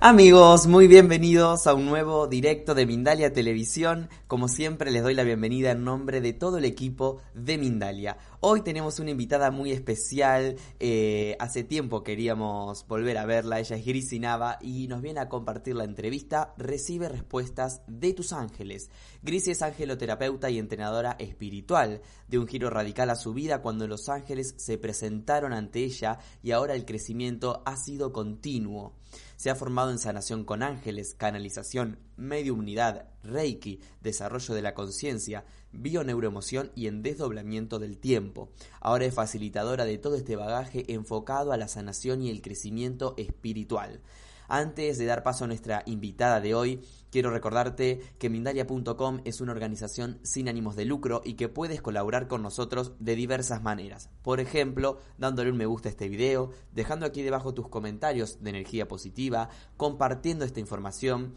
Amigos, muy bienvenidos a un nuevo directo de Mindalia Televisión. Como siempre les doy la bienvenida en nombre de todo el equipo de Mindalia. Hoy tenemos una invitada muy especial. Eh, hace tiempo queríamos volver a verla. Ella es Grisi Nava y nos viene a compartir la entrevista Recibe respuestas de tus ángeles. Grisi es angeloterapeuta y entrenadora espiritual. De un giro radical a su vida cuando los ángeles se presentaron ante ella y ahora el crecimiento ha sido continuo. Se ha formado en sanación con ángeles, canalización, mediumnidad, reiki, desarrollo de la conciencia, bioneuroemoción y en desdoblamiento del tiempo. Ahora es facilitadora de todo este bagaje enfocado a la sanación y el crecimiento espiritual. Antes de dar paso a nuestra invitada de hoy, quiero recordarte que Mindalia.com es una organización sin ánimos de lucro y que puedes colaborar con nosotros de diversas maneras. Por ejemplo, dándole un me gusta a este video, dejando aquí debajo tus comentarios de energía positiva, compartiendo esta información,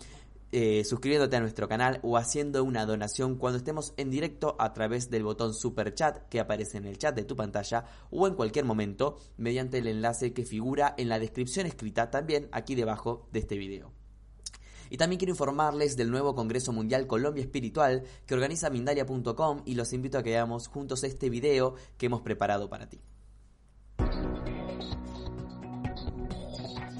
eh, suscribiéndote a nuestro canal o haciendo una donación cuando estemos en directo a través del botón super chat que aparece en el chat de tu pantalla o en cualquier momento mediante el enlace que figura en la descripción escrita también aquí debajo de este video. Y también quiero informarles del nuevo Congreso Mundial Colombia Espiritual que organiza Mindalia.com y los invito a que veamos juntos este video que hemos preparado para ti.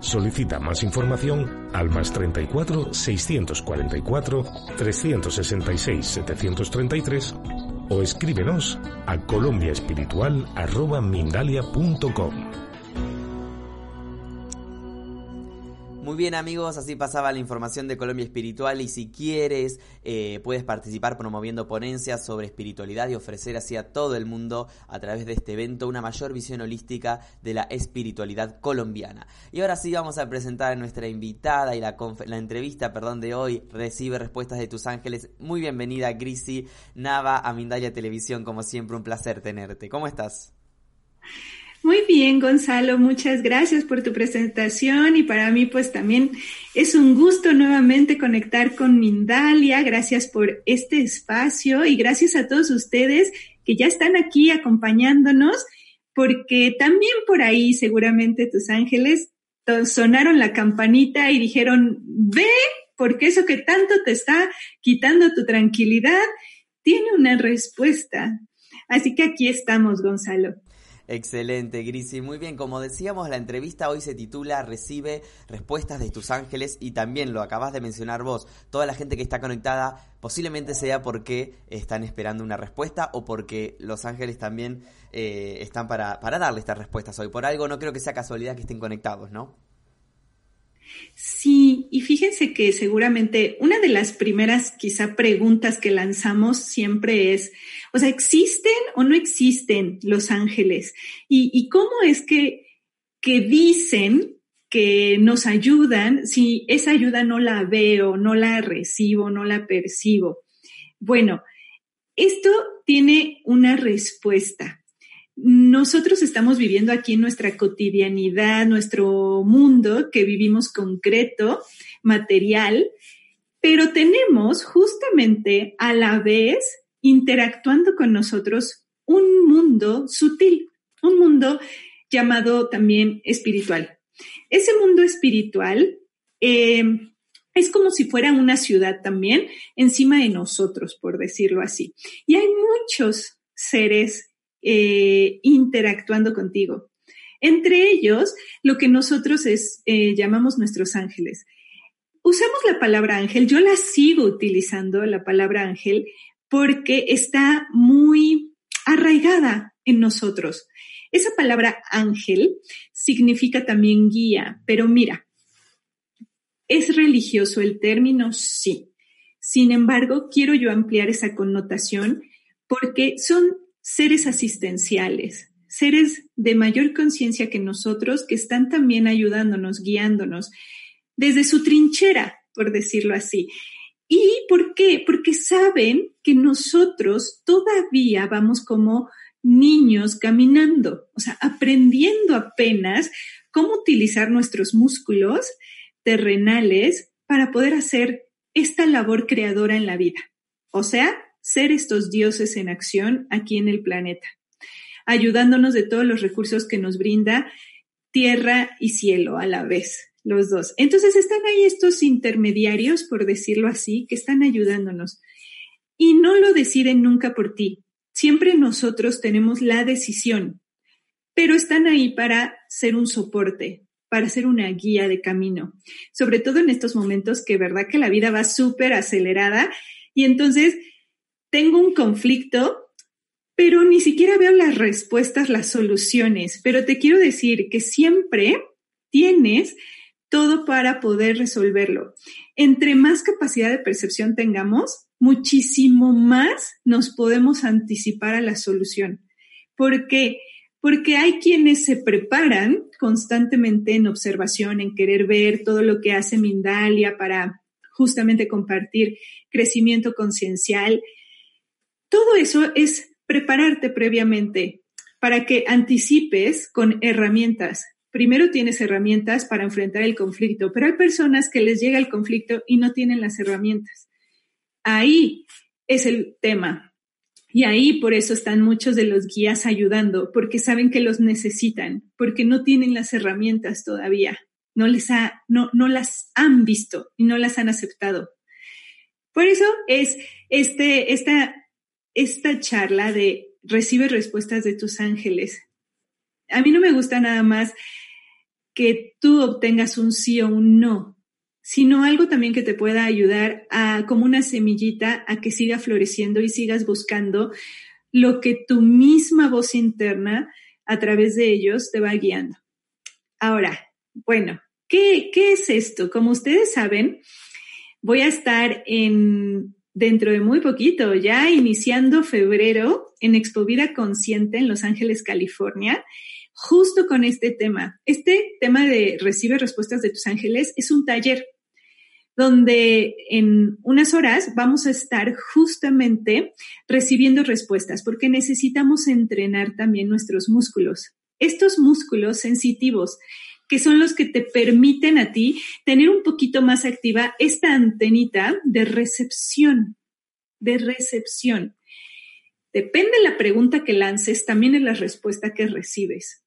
Solicita más información al más 34 644 366 733 o escríbenos a colombiaespiritual.mindalia.com. bien amigos, así pasaba la información de Colombia Espiritual y si quieres eh, puedes participar promoviendo ponencias sobre espiritualidad y ofrecer así a todo el mundo a través de este evento una mayor visión holística de la espiritualidad colombiana. Y ahora sí vamos a presentar a nuestra invitada y la, la entrevista perdón, de hoy recibe respuestas de tus ángeles. Muy bienvenida Grisi Nava a Mindalia Televisión, como siempre un placer tenerte. ¿Cómo estás? Muy bien, Gonzalo, muchas gracias por tu presentación y para mí pues también es un gusto nuevamente conectar con Mindalia. Gracias por este espacio y gracias a todos ustedes que ya están aquí acompañándonos porque también por ahí seguramente tus ángeles sonaron la campanita y dijeron, ve, porque eso que tanto te está quitando tu tranquilidad tiene una respuesta. Así que aquí estamos, Gonzalo. Excelente, Grisi. Muy bien, como decíamos, la entrevista hoy se titula Recibe respuestas de tus ángeles y también lo acabas de mencionar vos. Toda la gente que está conectada posiblemente sea porque están esperando una respuesta o porque los ángeles también eh, están para, para darle estas respuestas hoy. Por algo no creo que sea casualidad que estén conectados, ¿no? Sí, y fíjense que seguramente una de las primeras quizá preguntas que lanzamos siempre es, o sea, ¿existen o no existen los ángeles? ¿Y, cómo es que, que dicen que nos ayudan si esa ayuda no la veo, no la recibo, no la percibo? Bueno, esto tiene una respuesta nosotros estamos viviendo aquí en nuestra cotidianidad, nuestro mundo que vivimos concreto, material, pero tenemos justamente a la vez interactuando con nosotros un mundo sutil, un mundo llamado también espiritual. Ese mundo espiritual eh, es como si fuera una ciudad también encima de nosotros, por decirlo así. Y hay muchos seres eh, interactuando contigo. Entre ellos, lo que nosotros es, eh, llamamos nuestros ángeles. Usamos la palabra ángel, yo la sigo utilizando, la palabra ángel, porque está muy arraigada en nosotros. Esa palabra ángel significa también guía, pero mira, ¿es religioso el término? Sí. Sin embargo, quiero yo ampliar esa connotación porque son seres asistenciales, seres de mayor conciencia que nosotros que están también ayudándonos, guiándonos desde su trinchera, por decirlo así. ¿Y por qué? Porque saben que nosotros todavía vamos como niños caminando, o sea, aprendiendo apenas cómo utilizar nuestros músculos terrenales para poder hacer esta labor creadora en la vida. O sea, ser estos dioses en acción aquí en el planeta, ayudándonos de todos los recursos que nos brinda tierra y cielo a la vez, los dos. Entonces están ahí estos intermediarios, por decirlo así, que están ayudándonos. Y no lo deciden nunca por ti. Siempre nosotros tenemos la decisión, pero están ahí para ser un soporte, para ser una guía de camino, sobre todo en estos momentos que verdad que la vida va súper acelerada y entonces tengo un conflicto, pero ni siquiera veo las respuestas, las soluciones. Pero te quiero decir que siempre tienes todo para poder resolverlo. Entre más capacidad de percepción tengamos, muchísimo más nos podemos anticipar a la solución. ¿Por qué? Porque hay quienes se preparan constantemente en observación, en querer ver todo lo que hace Mindalia para justamente compartir crecimiento conciencial todo eso es prepararte previamente para que anticipes con herramientas. Primero tienes herramientas para enfrentar el conflicto, pero hay personas que les llega el conflicto y no tienen las herramientas. Ahí es el tema. Y ahí por eso están muchos de los guías ayudando, porque saben que los necesitan, porque no tienen las herramientas todavía, no les ha, no, no las han visto y no las han aceptado. Por eso es este, esta esta charla de recibe respuestas de tus ángeles. A mí no me gusta nada más que tú obtengas un sí o un no, sino algo también que te pueda ayudar a, como una semillita, a que siga floreciendo y sigas buscando lo que tu misma voz interna a través de ellos te va guiando. Ahora, bueno, ¿qué, qué es esto? Como ustedes saben, voy a estar en dentro de muy poquito, ya iniciando febrero en Expo Vida Consciente en Los Ángeles, California, justo con este tema. Este tema de recibe respuestas de tus ángeles es un taller donde en unas horas vamos a estar justamente recibiendo respuestas porque necesitamos entrenar también nuestros músculos. Estos músculos sensitivos que son los que te permiten a ti tener un poquito más activa esta antenita de recepción, de recepción. Depende de la pregunta que lances, también es la respuesta que recibes.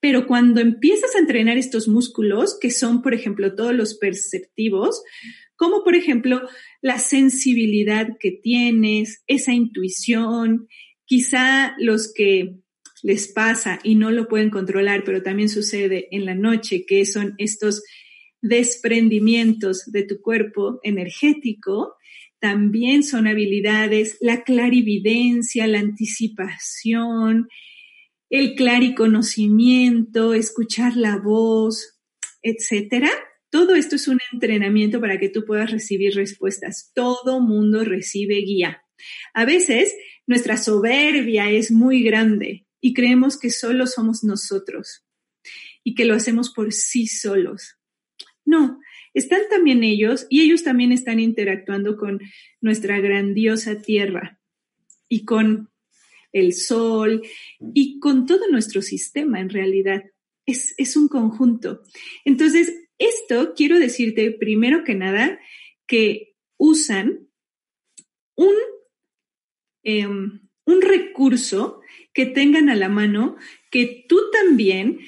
Pero cuando empiezas a entrenar estos músculos, que son, por ejemplo, todos los perceptivos, como por ejemplo la sensibilidad que tienes, esa intuición, quizá los que les pasa y no lo pueden controlar, pero también sucede en la noche, que son estos desprendimientos de tu cuerpo energético, también son habilidades, la clarividencia, la anticipación, el clariconocimiento, escuchar la voz, etcétera. Todo esto es un entrenamiento para que tú puedas recibir respuestas. Todo mundo recibe guía. A veces nuestra soberbia es muy grande y creemos que solo somos nosotros y que lo hacemos por sí solos. No, están también ellos y ellos también están interactuando con nuestra grandiosa tierra y con el sol y con todo nuestro sistema en realidad. Es, es un conjunto. Entonces, esto quiero decirte primero que nada que usan un, em, un recurso que tengan a la mano que tú también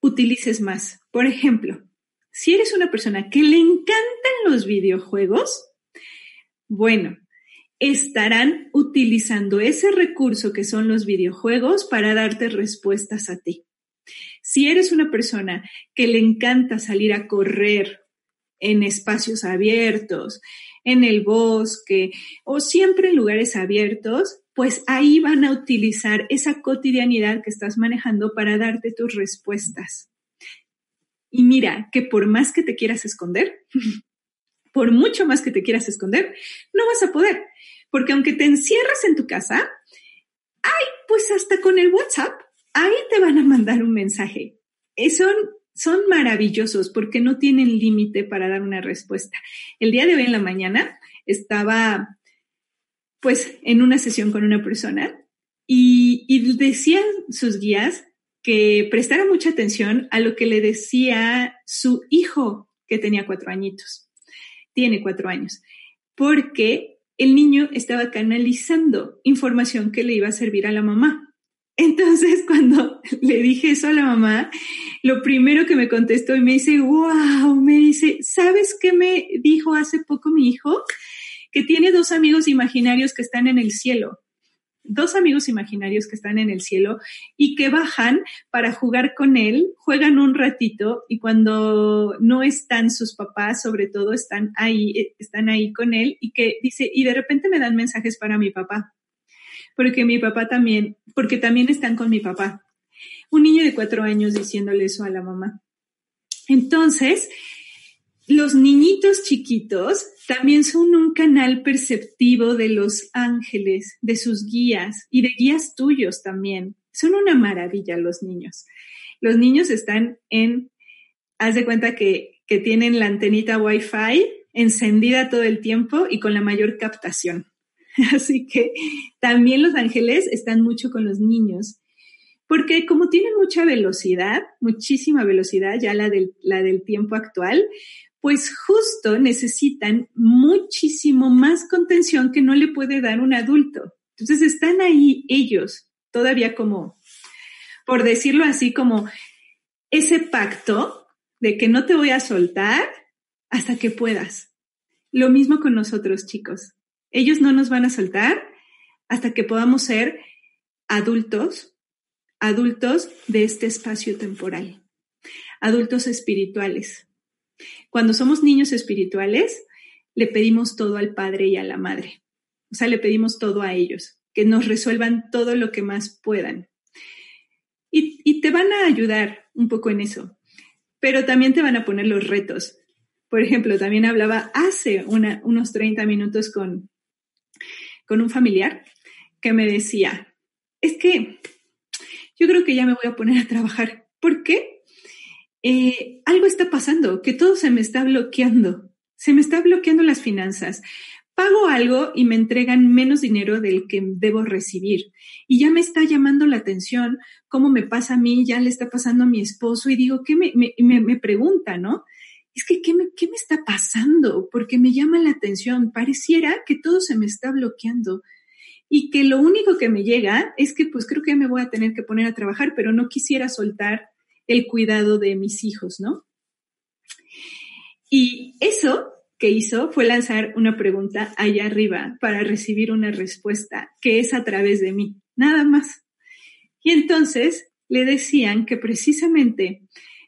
utilices más. Por ejemplo, si eres una persona que le encantan los videojuegos, bueno, estarán utilizando ese recurso que son los videojuegos para darte respuestas a ti. Si eres una persona que le encanta salir a correr en espacios abiertos, en el bosque o siempre en lugares abiertos, pues ahí van a utilizar esa cotidianidad que estás manejando para darte tus respuestas. Y mira que por más que te quieras esconder, por mucho más que te quieras esconder, no vas a poder. Porque aunque te encierras en tu casa, ay, pues hasta con el WhatsApp, ahí te van a mandar un mensaje. Eh, son, son maravillosos porque no tienen límite para dar una respuesta. El día de hoy en la mañana estaba pues en una sesión con una persona y, y decían sus guías que prestara mucha atención a lo que le decía su hijo que tenía cuatro añitos tiene cuatro años, porque el niño estaba canalizando información que le iba a servir a la mamá. Entonces, cuando le dije eso a la mamá, lo primero que me contestó y me dice, wow, me dice, ¿sabes qué me dijo hace poco mi hijo? Que tiene dos amigos imaginarios que están en el cielo dos amigos imaginarios que están en el cielo y que bajan para jugar con él, juegan un ratito y cuando no están sus papás, sobre todo, están ahí, eh, están ahí con él y que dice, y de repente me dan mensajes para mi papá, porque mi papá también, porque también están con mi papá. Un niño de cuatro años diciéndole eso a la mamá. Entonces, los niñitos chiquitos también son un canal perceptivo de los ángeles, de sus guías y de guías tuyos también. Son una maravilla los niños. Los niños están en, haz de cuenta que, que tienen la antenita Wi-Fi encendida todo el tiempo y con la mayor captación. Así que también los ángeles están mucho con los niños porque como tienen mucha velocidad, muchísima velocidad, ya la del, la del tiempo actual, pues justo necesitan muchísimo más contención que no le puede dar un adulto. Entonces están ahí ellos, todavía como, por decirlo así, como ese pacto de que no te voy a soltar hasta que puedas. Lo mismo con nosotros, chicos. Ellos no nos van a soltar hasta que podamos ser adultos, adultos de este espacio temporal, adultos espirituales, cuando somos niños espirituales, le pedimos todo al Padre y a la Madre. O sea, le pedimos todo a ellos, que nos resuelvan todo lo que más puedan. Y, te van a ayudar un poco en eso, pero también te van a poner los retos. Por ejemplo, también hablaba hace unos 30 minutos con, con un familiar que me decía, es que yo creo que ya me voy a poner a trabajar. ¿Por qué? Eh, algo está pasando, que todo se me está bloqueando, se me está bloqueando las finanzas. Pago algo y me entregan menos dinero del que debo recibir. Y ya me está llamando la atención cómo me pasa a mí, ya le está pasando a mi esposo y digo, ¿qué me, me, me pregunta, no? Es que, ¿qué me, ¿qué me está pasando? Porque me llama la atención. Pareciera que todo se me está bloqueando y que lo único que me llega es que pues creo que me voy a tener que poner a trabajar, pero no quisiera soltar el cuidado de mis hijos, ¿no? Y eso que hizo fue lanzar una pregunta allá arriba para recibir una respuesta que es a través de mí, nada más. Y entonces le decían que precisamente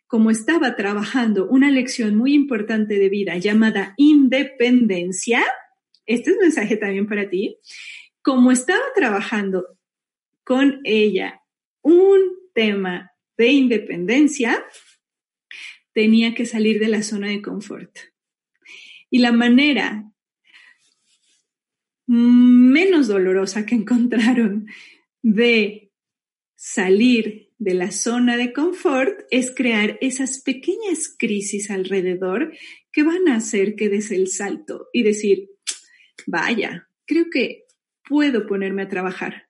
como estaba trabajando una lección muy importante de vida llamada independencia, este es un mensaje también para ti, como estaba trabajando con ella un tema de independencia, tenía que salir de la zona de confort. Y la manera menos dolorosa que encontraron de salir de la zona de confort es crear esas pequeñas crisis alrededor que van a hacer que des el salto y decir, vaya, creo que puedo ponerme a trabajar.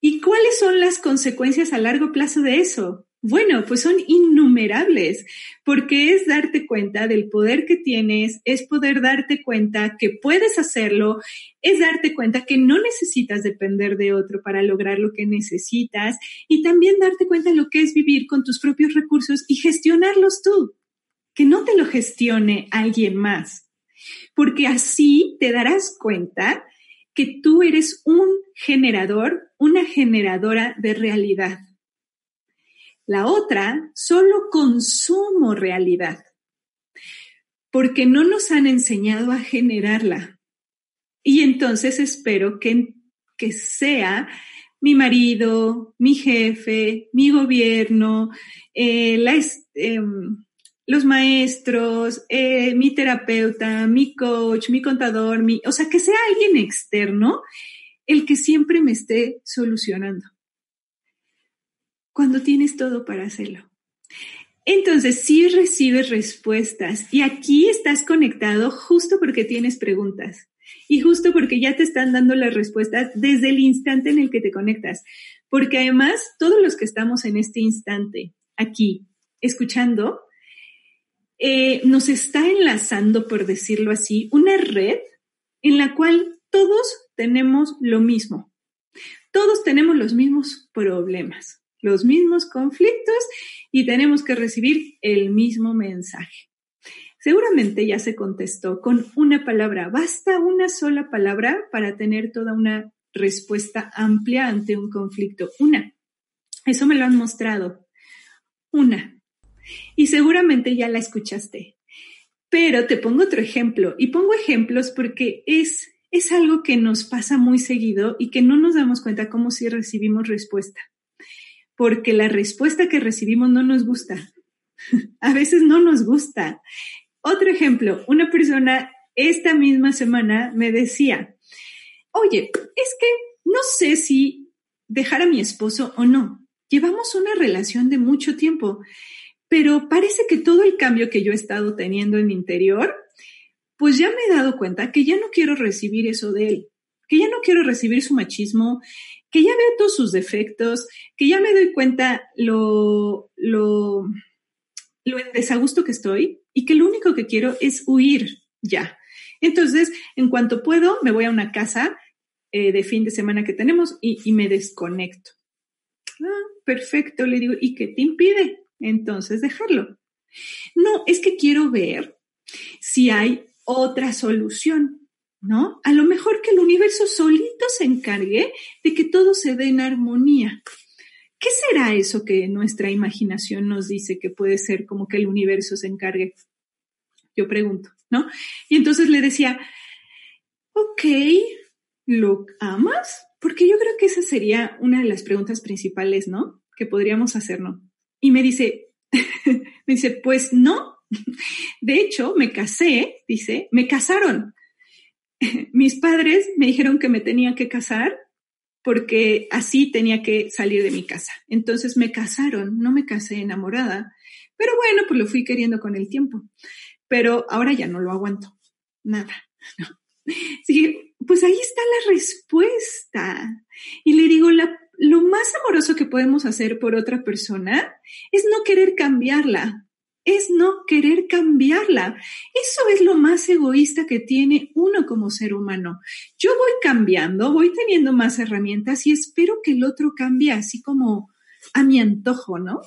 ¿Y cuáles son las consecuencias a largo plazo de eso? Bueno, pues son innumerables, porque es darte cuenta del poder que tienes, es poder darte cuenta que puedes hacerlo, es darte cuenta que no necesitas depender de otro para lograr lo que necesitas y también darte cuenta de lo que es vivir con tus propios recursos y gestionarlos tú, que no te lo gestione alguien más, porque así te darás cuenta que tú eres un generador, una generadora de realidad la otra, solo consumo realidad, porque no nos han enseñado a generarla. Y entonces espero que, que sea mi marido, mi jefe, mi gobierno, eh, em, los maestros, eh, mi terapeuta, mi coach, mi contador, mi, o sea, que sea alguien externo el que siempre me esté solucionando cuando tienes todo para hacerlo. Entonces, sí recibes respuestas y aquí estás conectado justo porque tienes preguntas y justo porque ya te están dando las respuestas desde el instante en el que te conectas. Porque además, todos los que estamos en este instante, aquí, escuchando, eh, nos está enlazando, por decirlo así, una red en la cual todos tenemos lo mismo. Todos tenemos los mismos problemas los mismos conflictos y tenemos que recibir el mismo mensaje. Seguramente ya se contestó con una palabra. Basta una sola palabra para tener toda una respuesta amplia ante un conflicto. Una. Eso me lo han mostrado. Una. Y seguramente ya la escuchaste. Pero te pongo otro ejemplo. Y pongo ejemplos porque es, es algo que nos pasa muy seguido y que no nos damos cuenta cómo si recibimos respuesta porque la respuesta que recibimos no nos gusta. A veces no nos gusta. Otro ejemplo, una persona esta misma semana me decía, oye, es que no sé si dejar a mi esposo o no. Llevamos una relación de mucho tiempo, pero parece que todo el cambio que yo he estado teniendo en mi interior, pues ya me he dado cuenta que ya no quiero recibir eso de él, que ya no quiero recibir su machismo, que ya veo todos sus defectos, que ya me doy cuenta lo, lo, lo en desagusto que estoy y que lo único que quiero es huir ya. Entonces, en cuanto puedo, me voy a una casa eh, de fin de semana que tenemos y, y me desconecto. Ah, perfecto, le digo, ¿y qué te impide? Entonces, dejarlo. No, es que quiero ver si hay otra solución. ¿No? A lo mejor que el universo solito se encargue de que todo se dé en armonía. ¿Qué será eso que nuestra imaginación nos dice que puede ser como que el universo se encargue? Yo pregunto, ¿no? Y entonces le decía, ok, ¿lo amas? Porque yo creo que esa sería una de las preguntas principales, ¿no? Que podríamos hacernos. Y me dice, me dice, pues no. De hecho, me casé, dice, me casaron mis padres me dijeron que me tenía que casar porque así tenía que salir de mi casa. Entonces me casaron, no me casé enamorada, pero bueno, pues lo fui queriendo con el tiempo. Pero ahora ya no lo aguanto, nada. Sí, pues ahí está la respuesta. Y le digo, lo más amoroso que podemos hacer por otra persona es no querer cambiarla, es no querer cambiarla. Eso es lo más egoísta que tiene uno como ser humano. Yo voy cambiando, voy teniendo más herramientas y espero que el otro cambie así como a mi antojo, ¿no?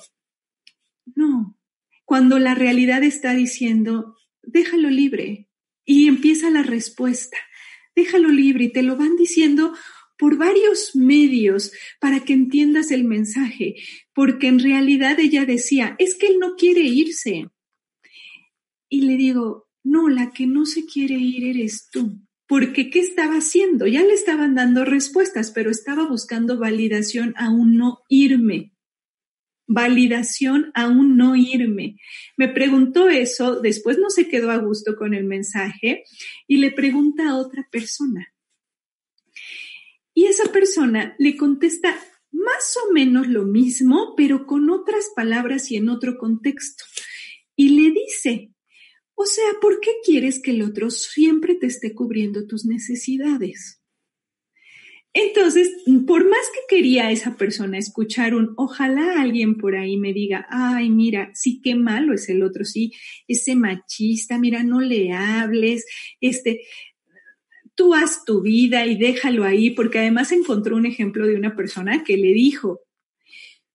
No, cuando la realidad está diciendo, déjalo libre y empieza la respuesta, déjalo libre y te lo van diciendo por varios medios para que entiendas el mensaje, porque en realidad ella decía, es que él no quiere irse. Y le digo, no, la que no se quiere ir eres tú. Porque ¿qué estaba haciendo? Ya le estaban dando respuestas, pero estaba buscando validación a un no irme. Validación a un no irme. Me preguntó eso, después no se quedó a gusto con el mensaje y le pregunta a otra persona. Y esa persona le contesta más o menos lo mismo, pero con otras palabras y en otro contexto. Y le dice, o sea, ¿por qué quieres que el otro siempre te esté cubriendo tus necesidades? Entonces, por más que quería esa persona escuchar un, ojalá alguien por ahí me diga, ay, mira, sí, qué malo es el otro, sí, ese machista, mira, no le hables, este, tú haz tu vida y déjalo ahí, porque además encontró un ejemplo de una persona que le dijo,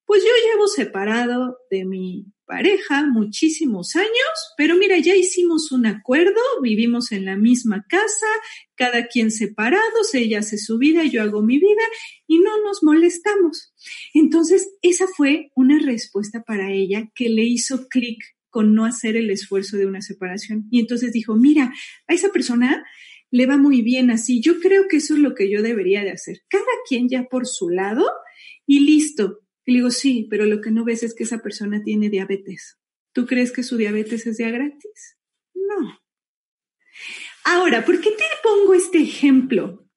pues yo llevo separado de mi pareja muchísimos años, pero mira, ya hicimos un acuerdo, vivimos en la misma casa, cada quien separados, ella hace su vida, yo hago mi vida y no nos molestamos. Entonces, esa fue una respuesta para ella que le hizo clic con no hacer el esfuerzo de una separación. Y entonces dijo, mira, a esa persona le va muy bien así, yo creo que eso es lo que yo debería de hacer. Cada quien ya por su lado y listo, y le digo, sí, pero lo que no ves es que esa persona tiene diabetes. ¿Tú crees que su diabetes es ya gratis? No. Ahora, ¿por qué te pongo este ejemplo?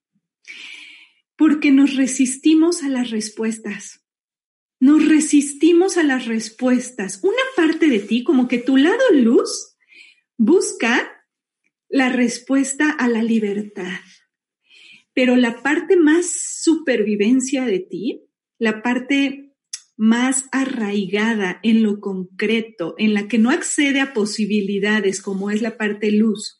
Porque nos resistimos a las respuestas. Nos resistimos a las respuestas. Una parte de ti, como que tu lado luz, busca la respuesta a la libertad. Pero la parte más supervivencia de ti, la parte más arraigada en lo concreto, en la que no accede a posibilidades como es la parte luz.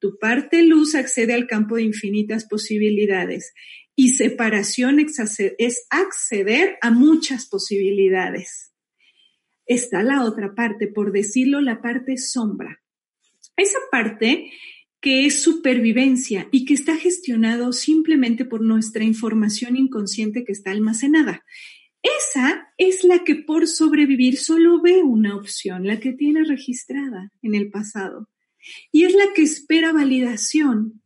Tu parte luz accede al campo de infinitas posibilidades y separación es acceder a muchas posibilidades. Está la otra parte, por decirlo, la parte sombra. Esa parte que es supervivencia y que está gestionado simplemente por nuestra información inconsciente que está almacenada. Esa es la que por sobrevivir solo ve una opción, la que tiene registrada en el pasado. Y es la que espera validación.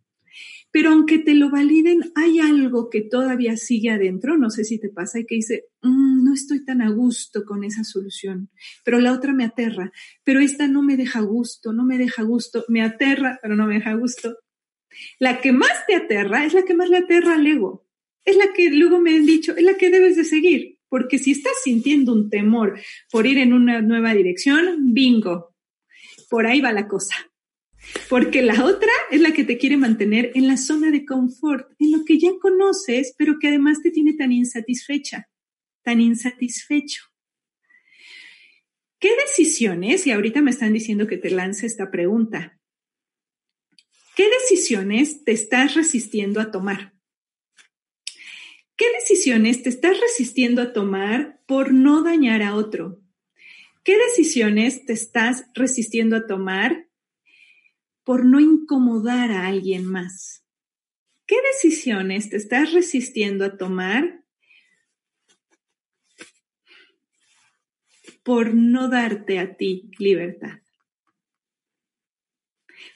Pero aunque te lo validen, hay algo que todavía sigue adentro, no sé si te pasa, y que dice, mm, no estoy tan a gusto con esa solución, pero la otra me aterra, pero esta no me deja gusto, no me deja gusto, me aterra, pero no me deja gusto. La que más te aterra es la que más le aterra al ego. Es la que luego me han dicho, es la que debes de seguir porque si estás sintiendo un temor por ir en una nueva dirección, bingo, por ahí va la cosa. Porque la otra es la que te quiere mantener en la zona de confort, en lo que ya conoces, pero que además te tiene tan insatisfecha, tan insatisfecho. ¿Qué decisiones, y ahorita me están diciendo que te lance esta pregunta, qué decisiones te estás resistiendo a tomar? ¿Qué decisiones te estás resistiendo a tomar por no dañar a otro? ¿Qué decisiones te estás resistiendo a tomar por no incomodar a alguien más? ¿Qué decisiones te estás resistiendo a tomar por no darte a ti libertad?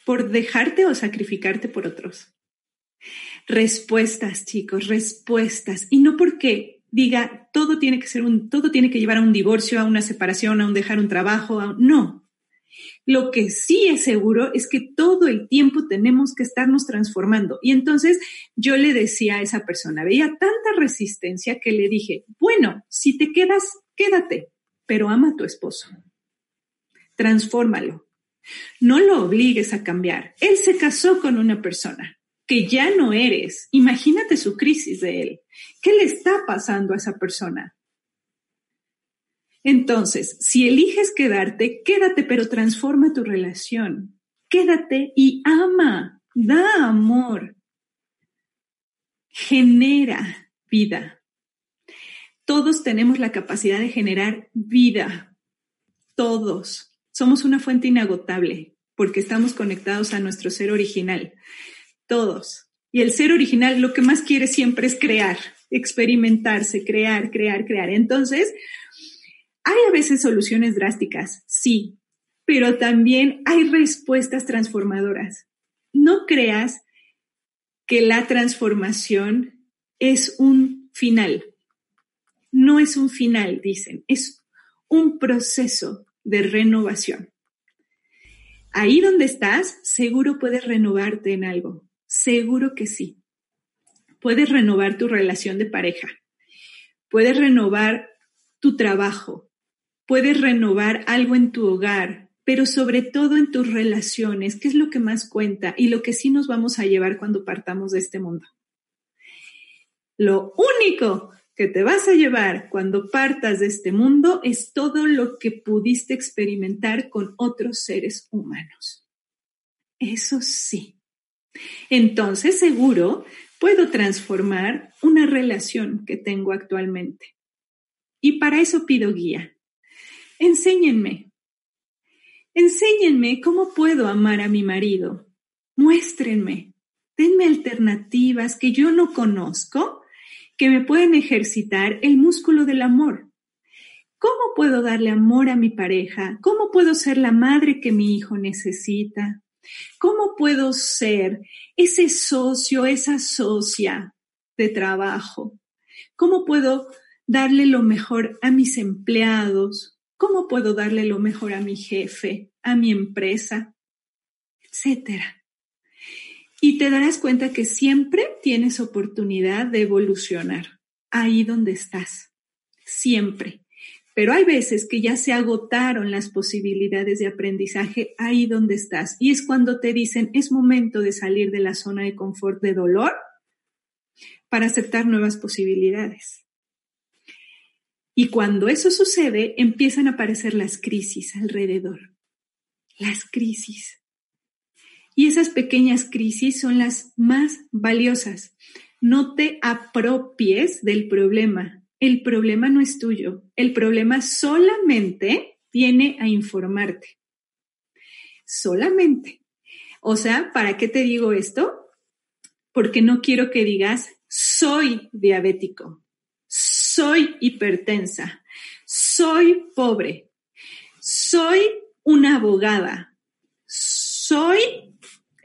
Por dejarte o sacrificarte por otros. Respuestas, chicos, respuestas. Y no porque diga todo tiene que ser un, todo tiene que llevar a un divorcio, a una separación, a un dejar un trabajo, no. Lo que sí es seguro es que todo el tiempo tenemos que estarnos transformando. Y entonces yo le decía a esa persona, veía tanta resistencia que le dije, bueno, si te quedas, quédate, pero ama a tu esposo. Transfórmalo. No lo obligues a cambiar. Él se casó con una persona que ya no eres. Imagínate su crisis de él. ¿Qué le está pasando a esa persona? Entonces, si eliges quedarte, quédate, pero transforma tu relación. Quédate y ama, da amor, genera vida. Todos tenemos la capacidad de generar vida. todos. Somos una fuente inagotable porque estamos conectados a nuestro ser original. Todos. Y el ser original lo que más quiere siempre es crear, experimentarse, crear, crear, crear. Entonces, hay a veces soluciones drásticas, sí, pero también hay respuestas transformadoras. No creas que la transformación es un final. No es un final, dicen, es un proceso de renovación. Ahí donde estás, seguro puedes renovarte en algo. Seguro que sí. Puedes renovar tu relación de pareja. Puedes renovar tu trabajo. Puedes renovar algo en tu hogar, pero sobre todo en tus relaciones, que es lo que más cuenta y lo que sí nos vamos a llevar cuando partamos de este mundo. Lo único que te vas a llevar cuando partas de este mundo es todo lo que pudiste experimentar con otros seres humanos. Eso sí. Entonces, seguro, puedo transformar una relación que tengo actualmente. Y para eso pido guía. Enséñenme. Enséñenme cómo puedo amar a mi marido. Muéstrenme. Denme alternativas que yo no conozco que me pueden ejercitar el músculo del amor. ¿Cómo puedo darle amor a mi pareja? ¿Cómo puedo ser la madre que mi hijo necesita? ¿Cómo puedo ser ese socio, esa socia de trabajo? ¿Cómo puedo darle lo mejor a mis empleados? ¿Cómo puedo darle lo mejor a mi jefe, a mi empresa? Etcétera. Y te darás cuenta que siempre tienes oportunidad de evolucionar ahí donde estás. Siempre. Pero hay veces que ya se agotaron las posibilidades de aprendizaje ahí donde estás. Y es cuando te dicen, es momento de salir de la zona de confort de dolor para aceptar nuevas posibilidades. Y cuando eso sucede, empiezan a aparecer las crisis alrededor. Las crisis. Y esas pequeñas crisis son las más valiosas. No te apropies del problema, el problema no es tuyo. El problema solamente viene a informarte. Solamente. O sea, ¿para qué te digo esto? Porque no quiero que digas, soy diabético, soy hipertensa, soy pobre, soy una abogada, soy,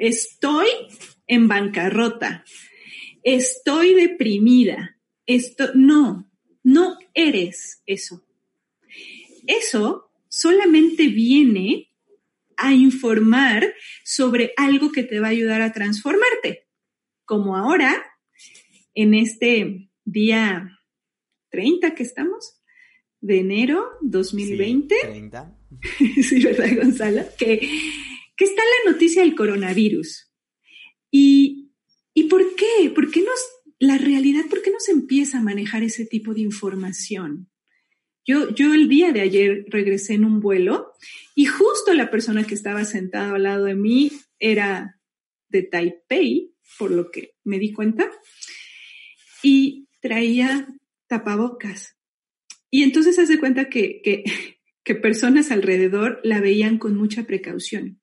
estoy en bancarrota, estoy deprimida. Esto, no, no eres eso. Eso solamente viene a informar sobre algo que te va a ayudar a transformarte. Como ahora, en este día 30 que estamos, de enero 2020. Sí, 30. sí, ¿verdad, Gonzalo? Que, que está la noticia del coronavirus. ¿Y, ¿Y por qué? ¿Por qué nos la realidad, ¿por qué no se empieza a manejar ese tipo de información? Yo, yo el día de ayer regresé en un vuelo y justo la persona que estaba sentada al lado de mí era de Taipei, por lo que me di cuenta, y traía tapabocas. Y entonces hace cuenta que, que, que personas alrededor la veían con mucha precaución.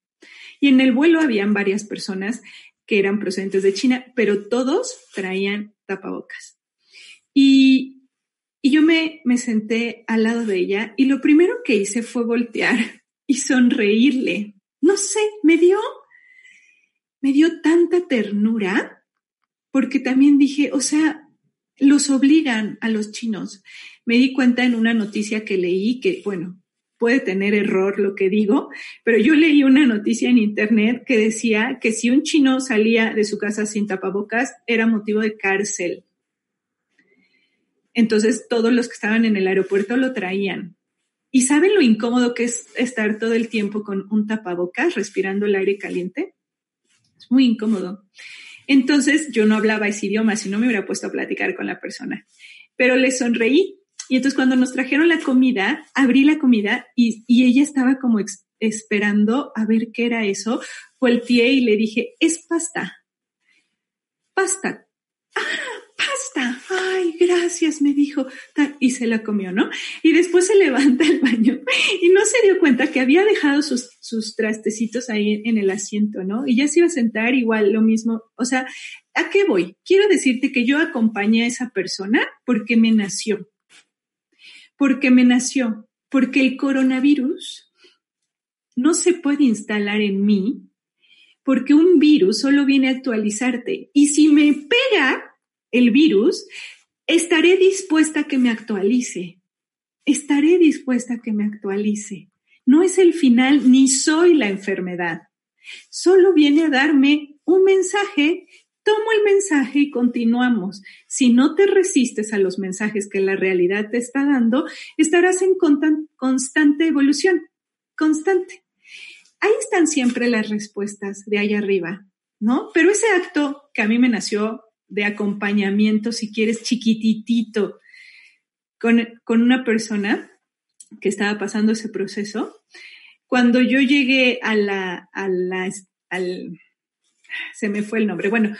Y en el vuelo habían varias personas que eran procedentes de China, pero todos traían tapabocas. Y, y yo me, me senté al lado de ella y lo primero que hice fue voltear y sonreírle. No sé, me dio, me dio tanta ternura porque también dije, o sea, los obligan a los chinos. Me di cuenta en una noticia que leí que, bueno, puede tener error lo que digo, pero yo leí una noticia en internet que decía que si un chino salía de su casa sin tapabocas era motivo de cárcel. Entonces todos los que estaban en el aeropuerto lo traían. ¿Y saben lo incómodo que es estar todo el tiempo con un tapabocas respirando el aire caliente? Es muy incómodo. Entonces yo no hablaba ese idioma, si no me hubiera puesto a platicar con la persona. Pero le sonreí y entonces cuando nos trajeron la comida, abrí la comida y, ella estaba como esperando a ver qué era eso. Volteé y le dije, es pasta. Pasta. Ah, está? Ay, gracias, me dijo. Y se la comió, ¿no? Y después se levanta al baño y no se dio cuenta que había dejado sus, sus trastecitos ahí en el asiento, ¿no? Y ya se iba a sentar igual, lo mismo. O sea, ¿a qué voy? Quiero decirte que yo acompañé a esa persona porque me nació. Porque me nació. Porque el coronavirus no se puede instalar en mí porque un virus solo viene a actualizarte. Y si me pega el virus, estaré dispuesta a que me actualice. Estaré dispuesta a que me actualice. No es el final ni soy la enfermedad. Solo viene a darme un mensaje, tomo el mensaje y continuamos. Si no te resistes a los mensajes que la realidad te está dando, estarás en constante evolución, constante ahí están siempre las respuestas de allá arriba, ¿no? Pero ese acto que a mí me nació de acompañamiento, si quieres, chiquititito, con, una persona que estaba pasando ese proceso, cuando yo llegué a la, a al, se me fue el nombre, bueno,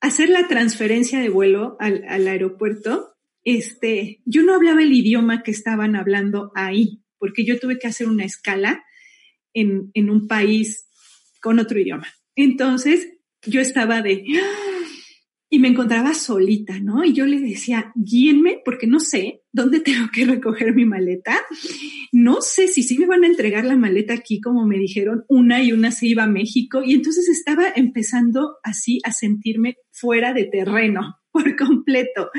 hacer la transferencia de vuelo al, aeropuerto, este, yo no hablaba el idioma que estaban hablando ahí, porque yo tuve que hacer una escala en, en un país con otro idioma. Entonces yo estaba de, y me encontraba solita, ¿no? Y yo le decía, guíenme, porque no sé dónde tengo que recoger mi maleta. No sé si sí me van a entregar la maleta aquí, como me dijeron, una y una se iba a México. Y entonces estaba empezando así a sentirme fuera de terreno por completo.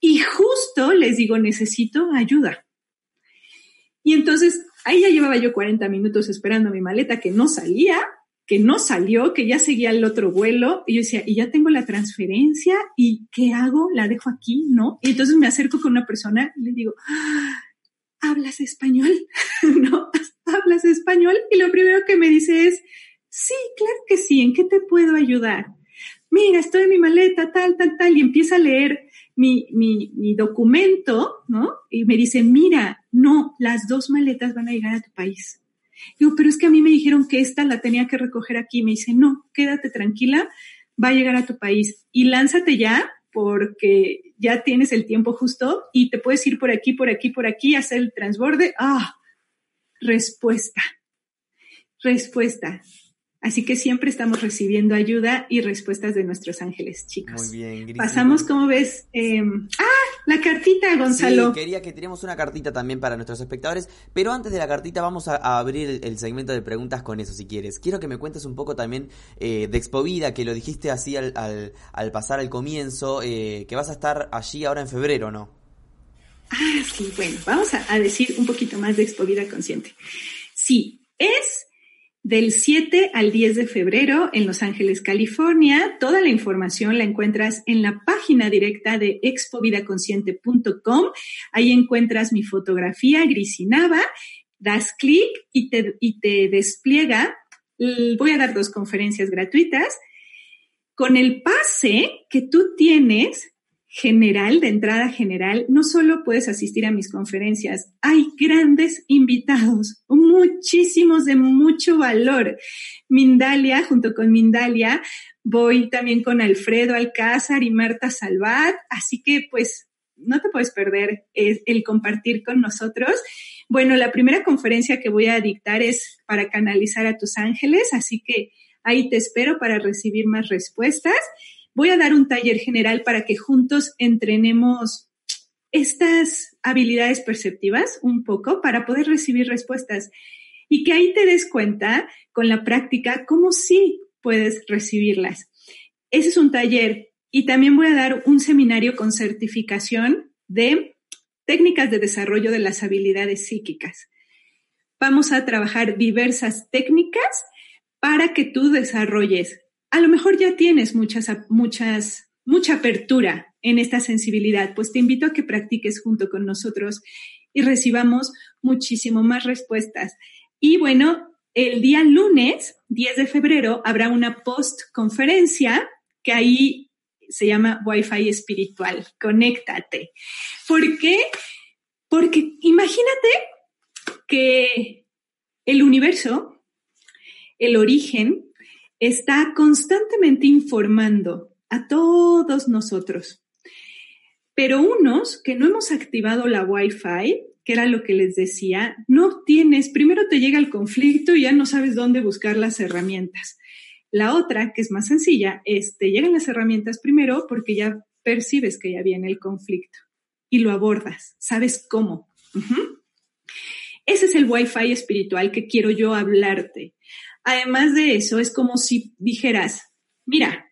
Y justo les digo, necesito ayuda. Y entonces Ahí ya llevaba yo 40 minutos esperando mi maleta que no salía, que no salió, que ya seguía el otro vuelo. Y yo decía, y ya tengo la transferencia, ¿y qué hago? ¿La dejo aquí? ¿No? Y entonces me acerco con una persona y le digo, ah, ¿hablas español? ¿No? ¿Hablas español? Y lo primero que me dice es, sí, claro que sí, ¿en qué te puedo ayudar? Mira, estoy en mi maleta, tal, tal, tal, y empieza a leer mi, mi, mi documento, ¿no? Y me dice, mira, no, las dos maletas van a llegar a tu país. Digo, pero es que a mí me dijeron que esta la tenía que recoger aquí. Me dice, no, quédate tranquila, va a llegar a tu país. Y lánzate ya, porque ya tienes el tiempo justo y te puedes ir por aquí, por aquí, por aquí, hacer el transborde. Ah, respuesta. Respuesta. Así que siempre estamos recibiendo ayuda y respuestas de nuestros ángeles, chicos. Muy bien, Pasamos, ¿cómo ves? Em, ah, la cartita, Gonzalo. Sí, quería que tiremos una cartita también para nuestros espectadores, pero antes de la cartita vamos a, abrir el, segmento de preguntas con eso, si quieres. Quiero que me cuentes un poco también eh, de Expovida, que lo dijiste así al, al, pasar al comienzo, eh, que vas a estar allí ahora en febrero, ¿no? Ah, sí, bueno, vamos a, a decir un poquito más de Expovida Consciente. Sí, es del 7 al 10 de febrero en Los Ángeles, California. Toda la información la encuentras en la página directa de expovidaconsciente.com. Ahí encuentras mi fotografía grisinaba, das clic y te, y te despliega. Voy a dar dos conferencias gratuitas. Con el pase que tú tienes, general, de entrada general, no solo puedes asistir a mis conferencias, hay grandes invitados, muchísimos de mucho valor. Mindalia, junto con Mindalia, voy también con Alfredo Alcázar y Marta Salvat, así que pues no te puedes perder el compartir con nosotros. Bueno, la primera conferencia que voy a dictar es para canalizar a tus ángeles, así que ahí te espero para recibir más respuestas. Voy a dar un taller general para que juntos entrenemos estas habilidades perceptivas un poco para poder recibir respuestas y que ahí te des cuenta con la práctica cómo sí puedes recibirlas. Ese es un taller y también voy a dar un seminario con certificación de técnicas de desarrollo de las habilidades psíquicas. Vamos a trabajar diversas técnicas para que tú desarrolles a lo mejor ya tienes muchas, muchas, mucha apertura en esta sensibilidad, pues te invito a que practiques junto con nosotros y recibamos muchísimo más respuestas. Y bueno, el día lunes, 10 de febrero, habrá una post-conferencia que ahí se llama Wi-Fi espiritual. Conéctate. ¿Por qué? Porque imagínate que el universo, el origen, está constantemente informando a todos nosotros Pero unos que no hemos activado la Wi-Fi, que era lo que les decía, no tienes, primero te llega el conflicto y ya no sabes dónde buscar las herramientas. La otra, que es más sencilla, es te llegan las herramientas primero porque ya percibes que ya viene el conflicto y lo abordas, sabes cómo. Ese es el Wi-Fi espiritual que quiero yo hablarte. Además de eso, es como si dijeras, mira,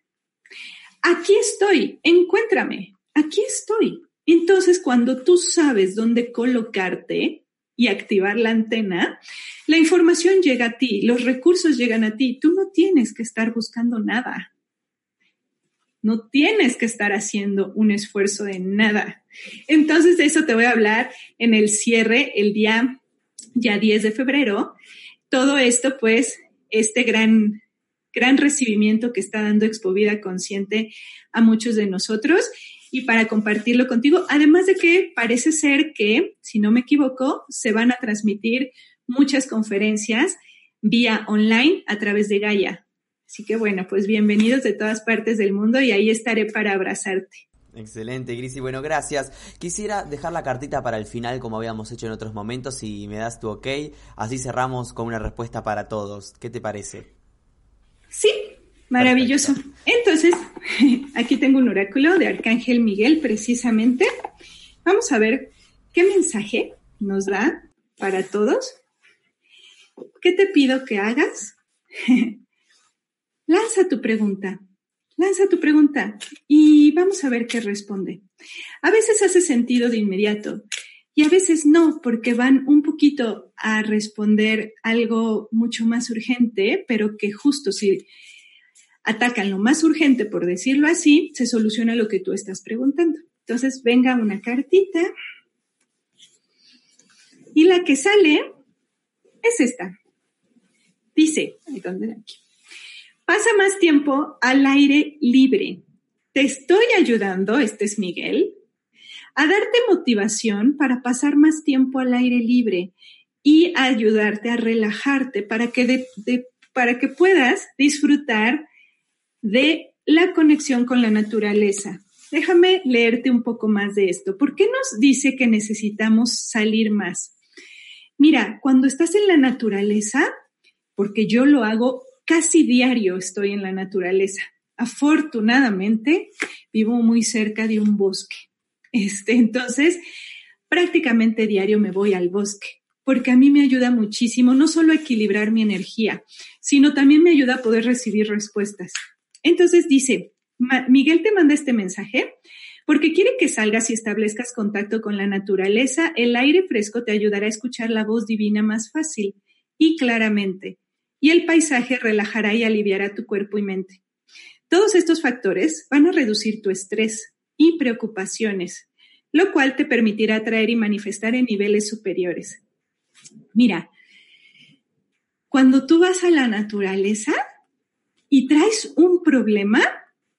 aquí estoy, encuéntrame, aquí estoy. Entonces, cuando tú sabes dónde colocarte y activar la antena, la información llega a ti, los recursos llegan a ti, tú no tienes que estar buscando nada. No tienes que estar haciendo un esfuerzo de nada. Entonces, de eso te voy a hablar en el cierre el día ya 10 de febrero. Todo esto, pues, este gran, gran recibimiento que está dando Expovida Consciente a muchos de nosotros y para compartirlo contigo. Además de que parece ser que, si no me equivoco, se van a transmitir muchas conferencias vía online a través de Gaia. Así que bueno, pues bienvenidos de todas partes del mundo y ahí estaré para abrazarte. Excelente, Gris, y bueno, gracias. Quisiera dejar la cartita para el final, como habíamos hecho en otros momentos, si me das tu ok, así cerramos con una respuesta para todos. ¿Qué te parece? Sí, maravilloso. Entonces, aquí tengo un oráculo de Arcángel Miguel, precisamente. Vamos a ver qué mensaje nos da para todos. ¿Qué te pido que hagas? Lanza tu pregunta. Lanza tu pregunta y vamos a ver qué responde. A veces hace sentido de inmediato y a veces no, porque van un poquito a responder algo mucho más urgente, pero que justo si atacan lo más urgente, por decirlo así, se soluciona lo que tú estás preguntando. Entonces, venga una cartita. Y la que sale es esta. Dice. Aquí. Pasa más tiempo al aire libre. Te estoy ayudando, este es Miguel, a darte motivación para pasar más tiempo al aire libre y a ayudarte a relajarte para que, para que puedas disfrutar de la conexión con la naturaleza. Déjame leerte un poco más de esto. ¿Por qué nos dice que necesitamos salir más? Mira, cuando estás en la naturaleza, porque yo lo hago casi diario estoy en la naturaleza. Afortunadamente, vivo muy cerca de un bosque. Este, entonces, prácticamente diario me voy al bosque, porque a mí me ayuda muchísimo, no solo a equilibrar mi energía, sino también me ayuda a poder recibir respuestas. Entonces dice, Miguel te manda este mensaje porque quiere que salgas y establezcas contacto con la naturaleza. El aire fresco te ayudará a escuchar la voz divina más fácil y claramente y el paisaje relajará y aliviará tu cuerpo y mente. Todos estos factores van a reducir tu estrés y preocupaciones, lo cual te permitirá atraer y manifestar en niveles superiores. Mira, cuando tú vas a la naturaleza y traes un problema,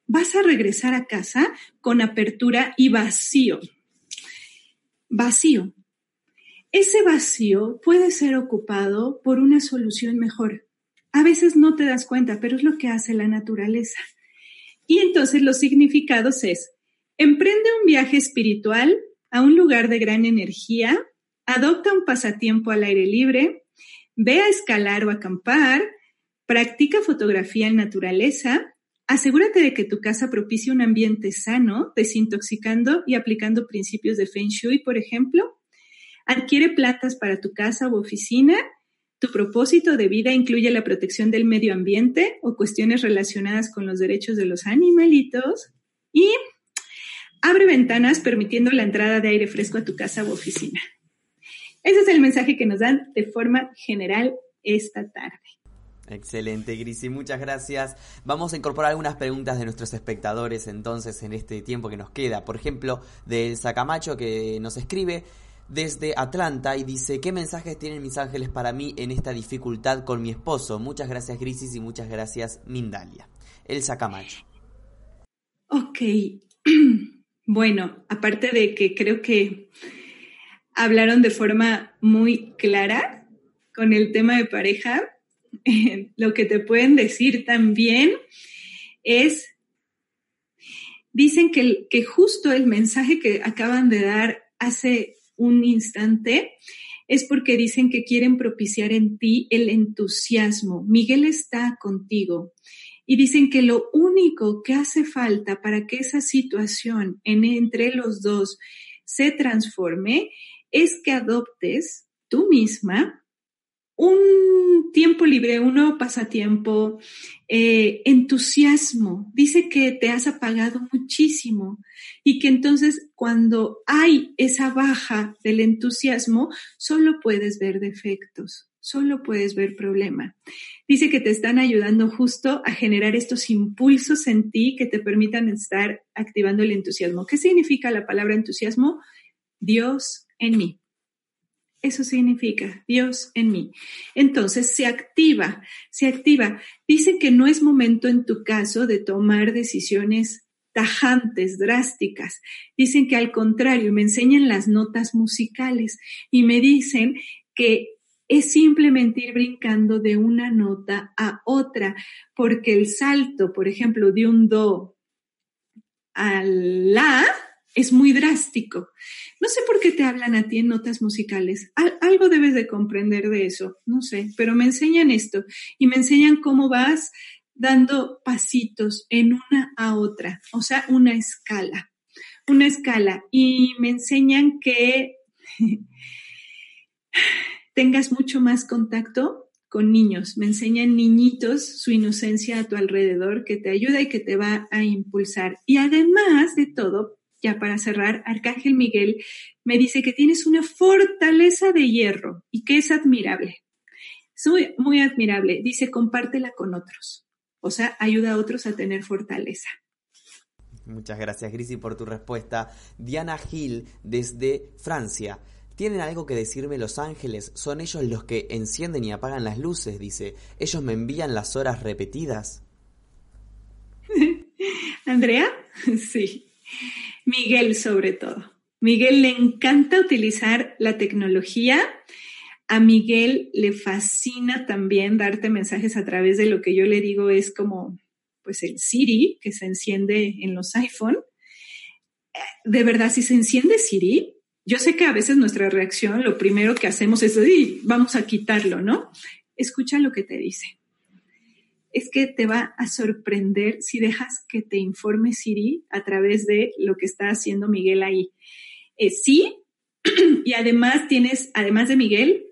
vas a regresar a casa con apertura y vacío. Vacío. Ese vacío puede ser ocupado por una solución mejor. A veces no te das cuenta, pero es lo que hace la naturaleza. Y entonces los significados es, emprende un viaje espiritual a un lugar de gran energía, adopta un pasatiempo al aire libre, ve a escalar o acampar, practica fotografía en naturaleza, asegúrate de que tu casa propicie un ambiente sano, desintoxicando y aplicando principios de Feng Shui, por ejemplo, adquiere plantas para tu casa u oficina tu propósito de vida incluye la protección del medio ambiente o cuestiones relacionadas con los derechos de los animalitos y abre ventanas permitiendo la entrada de aire fresco a tu casa u oficina. Ese es el mensaje que nos dan de forma general esta tarde. Excelente, Grisi, muchas gracias. Vamos a incorporar algunas preguntas de nuestros espectadores entonces en este tiempo que nos queda. Por ejemplo, del Sacamacho que nos escribe, desde Atlanta y dice, ¿qué mensajes tienen mis ángeles para mí en esta dificultad con mi esposo? Muchas gracias Grisis y muchas gracias Mindalia. Elsa Camacho. Ok, bueno, aparte de que creo que hablaron de forma muy clara con el tema de pareja, lo que te pueden decir también es dicen que, que justo el mensaje que acaban de dar hace un instante es porque dicen que quieren propiciar en ti el entusiasmo. Miguel está contigo. Y dicen que lo único que hace falta para que esa situación en, entre los dos se transforme es que adoptes tú misma un tiempo libre, un nuevo pasatiempo, eh, entusiasmo. Dice que te has apagado muchísimo y que entonces cuando hay esa baja del entusiasmo, solo puedes ver defectos, solo puedes ver problema. Dice que te están ayudando justo a generar estos impulsos en ti que te permitan estar activando el entusiasmo. ¿Qué significa la palabra entusiasmo? Dios en mí. Eso significa Dios en mí. Entonces se activa, se activa. Dice que no es momento en tu caso de tomar decisiones tajantes, drásticas. Dicen que al contrario, me enseñan las notas musicales y me dicen que es simplemente ir brincando de una nota a otra, porque el salto, por ejemplo, de un do a la es muy drástico. No sé por qué te hablan a ti en notas musicales. algo debes de comprender de eso, no sé, pero me enseñan esto y me enseñan cómo vas dando pasitos en una a otra, o sea, una escala, una escala. Y me enseñan que tengas mucho más contacto con niños. Me enseñan niñitos su inocencia a tu alrededor que te ayuda y que te va a impulsar. Y además de todo, ya para cerrar, Arcángel Miguel me dice que tienes una fortaleza de hierro y que es admirable. Es muy, muy admirable. Dice, compártela con otros. O sea, ayuda a otros a tener fortaleza. Muchas gracias, Grisi, por tu respuesta. Diana Gil, desde Francia. ¿Tienen algo que decirme los ángeles? Son ellos los que encienden y apagan las luces, dice. Ellos me envían las horas repetidas. ¿Andrea? Sí. Miguel sobre todo. Miguel le encanta utilizar la tecnología. A Miguel le fascina también darte mensajes a través de lo que yo le digo es como pues el Siri que se enciende en los iPhone. De verdad, si se enciende Siri, yo sé que a veces nuestra reacción, lo primero que hacemos es, vamos a quitarlo, ¿no? Escucha lo que te dice es que te va a sorprender si dejas que te informe Siri a través de lo que está haciendo Miguel ahí. Eh, sí, y además tienes, además de Miguel,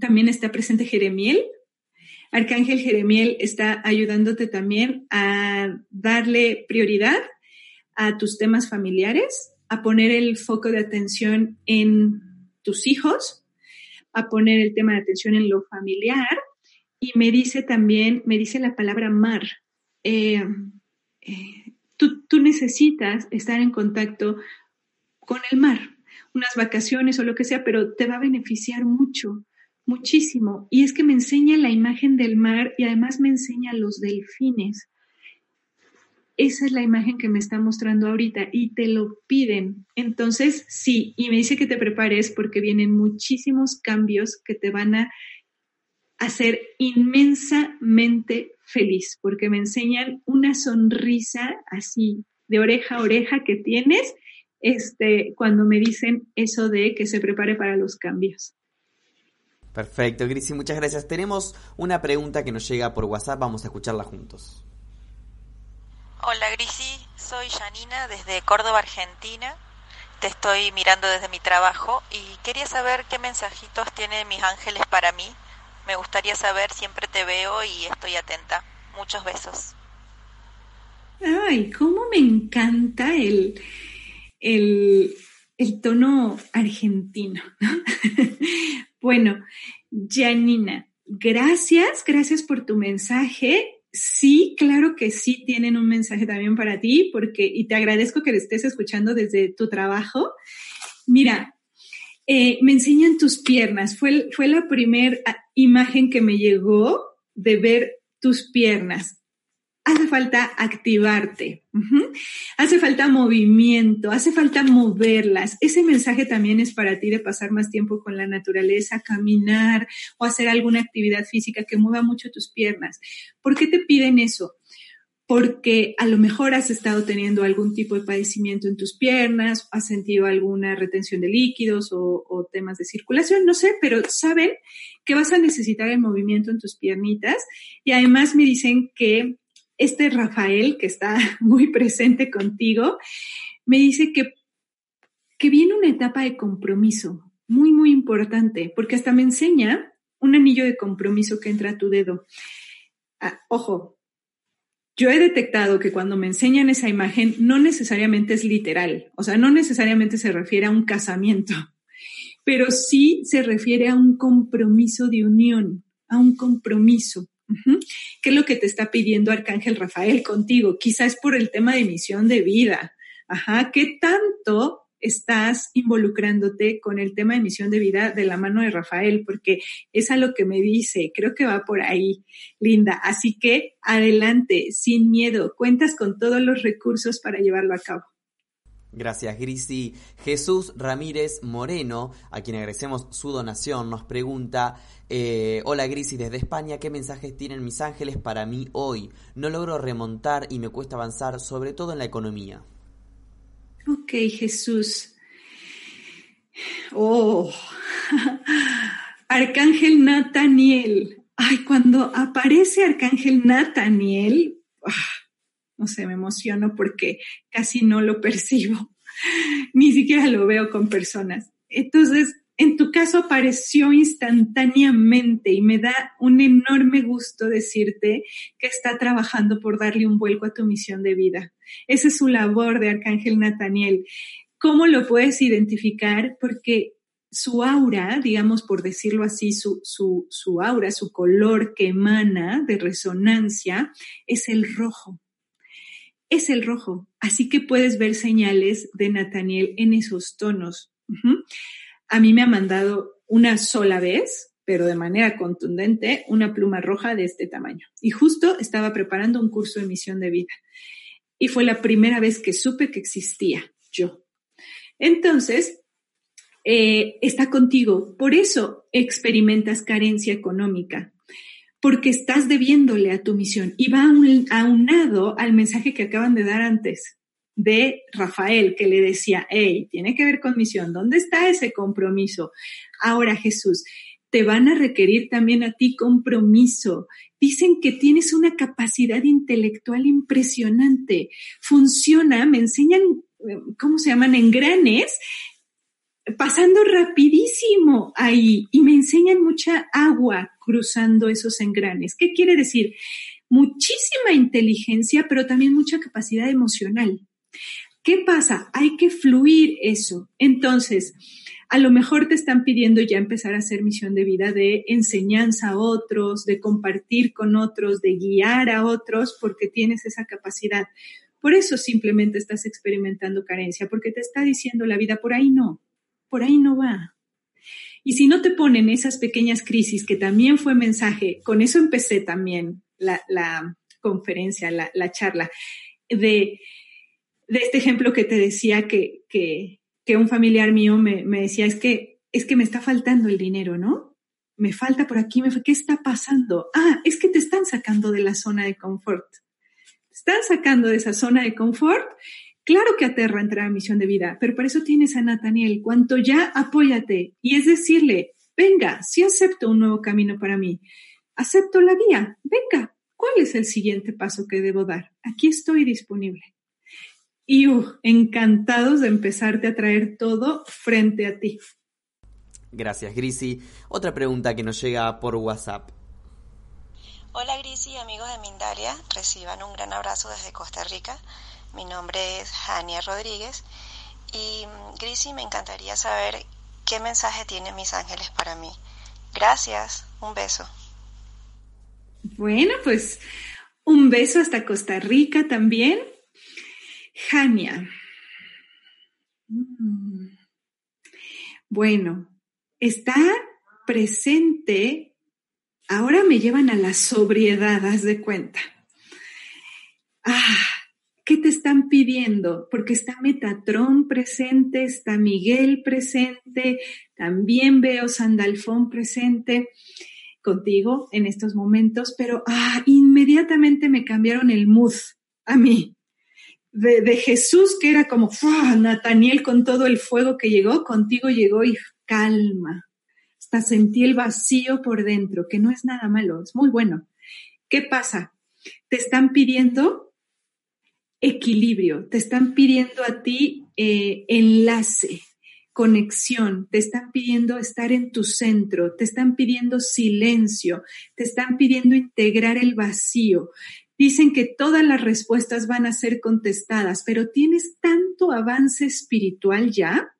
también está presente Jeremiel. Arcángel Jeremiel está ayudándote también a darle prioridad a tus temas familiares, a poner el foco de atención en tus hijos, a poner el tema de atención en lo familiar y me dice también, me dice la palabra mar. Eh, eh, tú, tú necesitas estar en contacto con el mar, unas vacaciones o lo que sea, pero te va a beneficiar mucho, muchísimo. Y es que me enseña la imagen del mar y además me enseña los delfines. Esa es la imagen que me está mostrando ahorita y te lo piden. Entonces, sí, y me dice que te prepares porque vienen muchísimos cambios que te van a a ser inmensamente feliz, porque me enseñan una sonrisa así de oreja a oreja que tienes este, cuando me dicen eso de que se prepare para los cambios. Perfecto, Grisi, muchas gracias. Tenemos una pregunta que nos llega por WhatsApp, vamos a escucharla juntos. Hola Grisi, soy Janina desde Córdoba, Argentina. Te estoy mirando desde mi trabajo y quería saber qué mensajitos tienen mis ángeles para mí me gustaría saber, siempre te veo y estoy atenta. Muchos besos. Ay, cómo me encanta el, el, tono argentino. bueno, Janina, gracias, gracias por tu mensaje. Sí, claro que sí tienen un mensaje también para ti, porque, y te agradezco que le estés escuchando desde tu trabajo. Mira, eh, me enseñan tus piernas. Fue, fue la primera imagen que me llegó de ver tus piernas. Hace falta activarte, hace falta movimiento, hace falta moverlas. Ese mensaje también es para ti de pasar más tiempo con la naturaleza, caminar o hacer alguna actividad física que mueva mucho tus piernas. ¿Por qué te piden eso? Porque a lo mejor has estado teniendo algún tipo de padecimiento en tus piernas, has sentido alguna retención de líquidos o, temas de circulación, no sé, pero saben que vas a necesitar el movimiento en tus piernitas y además me dicen que este Rafael, que está muy presente contigo, me dice que, que viene una etapa de compromiso muy, muy importante, porque hasta me enseña un anillo de compromiso que entra a tu dedo. Ah, ojo, yo he detectado que cuando me enseñan esa imagen no necesariamente es literal, o sea, no necesariamente se refiere a un casamiento, pero sí se refiere a un compromiso de unión, a un compromiso. ¿Qué es lo que te está pidiendo Arcángel Rafael contigo? Quizás por el tema de misión de vida. Ajá, ¿qué tanto estás involucrándote con el tema de misión de vida de la mano de Rafael, porque es a lo que me dice, creo que va por ahí, Linda. Así que adelante, sin miedo, cuentas con todos los recursos para llevarlo a cabo. Gracias, Grisi. Jesús Ramírez Moreno, a quien agradecemos su donación, nos pregunta, eh, hola Grisi desde España, ¿qué mensajes tienen mis ángeles para mí hoy? No logro remontar y me cuesta avanzar, sobre todo en la economía. Ok, Jesús. Oh, Arcángel Nataniel. Ay, cuando aparece Arcángel Nataniel, ah, no sé, me emociono porque casi no lo percibo. Ni siquiera lo veo con personas. Entonces, en tu caso apareció instantáneamente y me da un enorme gusto decirte que está trabajando por darle un vuelco a tu misión de vida. Esa es su labor de Arcángel Nataniel. ¿Cómo lo puedes identificar? Porque su aura, digamos por decirlo así, su, su, su aura, su color que emana de resonancia es el rojo. Es el rojo. Así que puedes ver señales de Nataniel en esos tonos a mí me ha mandado una sola vez, pero de manera contundente, una pluma roja de este tamaño. Y justo estaba preparando un curso de misión de vida. Y fue la primera vez que supe que existía yo. Entonces, eh, está contigo. Por eso experimentas carencia económica, porque estás debiéndole a tu misión y va aunado al mensaje que acaban de dar antes de Rafael que le decía, hey, tiene que ver con misión, ¿dónde está ese compromiso? Ahora Jesús, te van a requerir también a ti compromiso. Dicen que tienes una capacidad intelectual impresionante. Funciona, me enseñan, ¿cómo se llaman? Engranes, pasando rapidísimo ahí y me enseñan mucha agua cruzando esos engranes. ¿Qué quiere decir? Muchísima inteligencia, pero también mucha capacidad emocional. ¿Qué pasa? Hay que fluir eso. Entonces, a lo mejor te están pidiendo ya empezar a hacer misión de vida de enseñanza a otros, de compartir con otros, de guiar a otros, porque tienes esa capacidad. Por eso simplemente estás experimentando carencia, porque te está diciendo la vida, por ahí no, por ahí no va. Y si no te ponen esas pequeñas crisis, que también fue mensaje, con eso empecé también la, conferencia, la, la charla, de de este ejemplo que te decía que, que, que un familiar mío me, me, decía, es que, es que me está faltando el dinero, ¿no? Me falta por aquí, me, ¿qué está pasando? Ah, es que te están sacando de la zona de confort. Te están sacando de esa zona de confort. Claro que aterra entrar a misión de vida, pero por eso tienes a Nathaniel. Cuanto ya apóyate y es decirle, venga, si acepto un nuevo camino para mí, acepto la guía, venga, ¿cuál es el siguiente paso que debo dar? Aquí estoy disponible y uh, encantados de empezarte a traer todo frente a ti. Gracias, Grisi. Otra pregunta que nos llega por WhatsApp. Hola Grisi, amigos de Mindalia, reciban un gran abrazo desde Costa Rica. Mi nombre es Jania Rodríguez y mm, Grisi, me encantaría saber qué mensaje tienen mis ángeles para mí. Gracias, un beso. Bueno, pues un beso hasta Costa Rica también Jania. Mm. Bueno, está presente, ahora me llevan a la sobriedad, haz de cuenta. Ah, ¿qué te están pidiendo? Porque está Metatrón presente, está Miguel presente, también veo Sandalfón presente contigo en estos momentos, pero ah, inmediatamente me cambiaron el mood a mí. De, Jesús, que era como Nataniel con todo el fuego que llegó, contigo llegó y calma. Hasta sentí el vacío por dentro, que no es nada malo, es muy bueno. ¿Qué pasa? Te están pidiendo equilibrio, te están pidiendo a ti eh, enlace, conexión, te están pidiendo estar en tu centro, te están pidiendo silencio, te están pidiendo integrar el vacío. Dicen que todas las respuestas van a ser contestadas, pero tienes tanto avance espiritual ya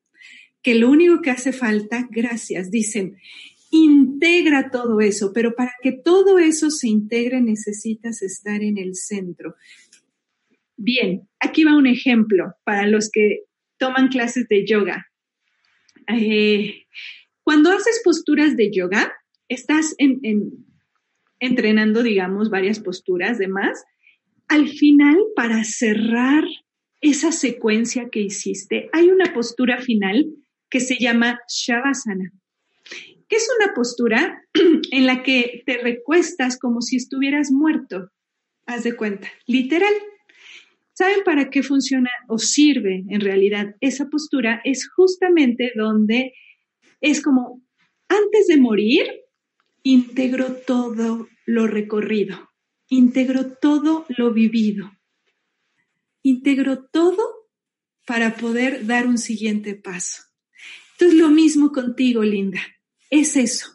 que lo único que hace falta, gracias, dicen, integra todo eso, pero para que todo eso se integre necesitas estar en el centro. Bien, aquí va un ejemplo para los que toman clases de yoga. Eh, cuando haces posturas de yoga, estás entrenando, digamos, varias posturas de más. Al final, para cerrar esa secuencia que hiciste, hay una postura final que se llama Shavasana, que es una postura en la que te recuestas como si estuvieras muerto. Haz de cuenta, literal. ¿Saben para qué funciona o sirve en realidad esa postura? Es justamente donde es como, antes de morir, integro todo lo recorrido, integro todo lo vivido, integro todo para poder dar un siguiente paso. Entonces, lo mismo contigo, Linda, es eso.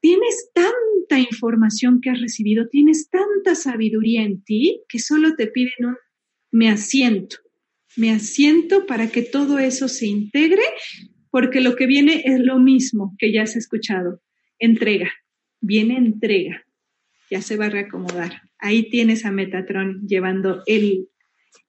Tienes tanta información que has recibido, tienes tanta sabiduría en ti que solo te piden un me asiento, me asiento para que todo eso se integre, porque lo que viene es lo mismo que ya has escuchado, entrega, viene entrega, ya se va a reacomodar. Ahí tienes a Metatron llevando el,